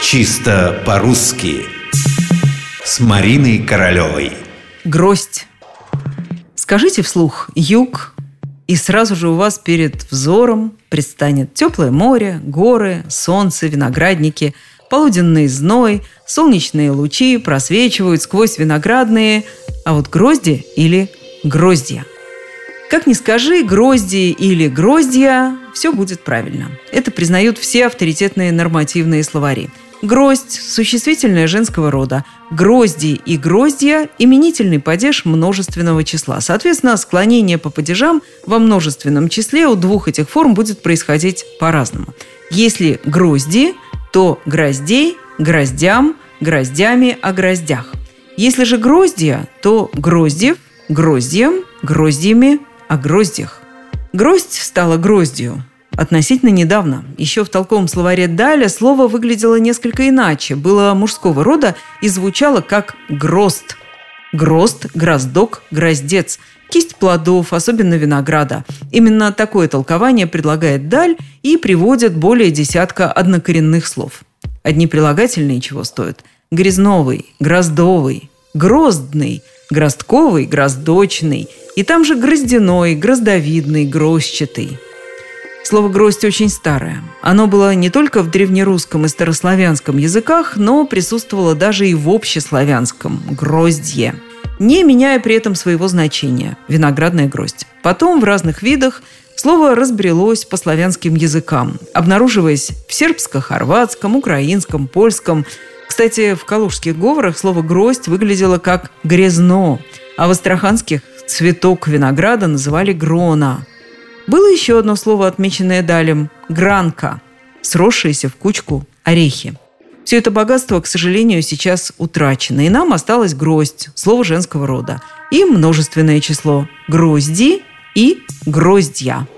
Чисто по-русски С Мариной Королевой Гроздь. Скажите вслух «юг», и сразу же у вас перед взором предстанет теплое море, горы, солнце, виноградники, полуденный зной, солнечные лучи просвечивают сквозь виноградные, а вот грозди или гроздья. Как ни скажи, грозди или гроздья, все будет правильно. Это признают все авторитетные нормативные словари – Гроздь – существительное женского рода. Грозди и гроздья – именительный падеж множественного числа. Соответственно, склонение по падежам во множественном числе у двух этих форм будет происходить по-разному. Если грозди, то гроздей, гроздям, гроздями о гроздях. Если же гроздья, то гроздьев, гроздьям, гроздьями о гроздях. Гроздь стала гроздью, Относительно недавно, еще в толковом словаре Даля слово выглядело несколько иначе, было мужского рода и звучало как «грозд». Грозд, гроздок, гроздец – кисть плодов, особенно винограда. Именно такое толкование предлагает Даль и приводит более десятка однокоренных слов. Одни прилагательные чего стоят? Грязновый, гроздовый, гроздный, гроздковый, гроздочный, и там же гроздяной, гроздовидный, грозчатый – Слово «гроздь» очень старое. Оно было не только в древнерусском и старославянском языках, но присутствовало даже и в общеславянском – «гроздье», не меняя при этом своего значения – виноградная гроздь. Потом в разных видах слово разбрелось по славянским языкам, обнаруживаясь в сербско-хорватском, украинском, польском. Кстати, в калужских говорах слово «гроздь» выглядело как «грязно», а в астраханских цветок винограда называли «грона», было еще одно слово, отмеченное Далем – гранка, сросшиеся в кучку орехи. Все это богатство, к сожалению, сейчас утрачено, и нам осталось гроздь, слово женского рода, и множественное число – грозди и гроздья –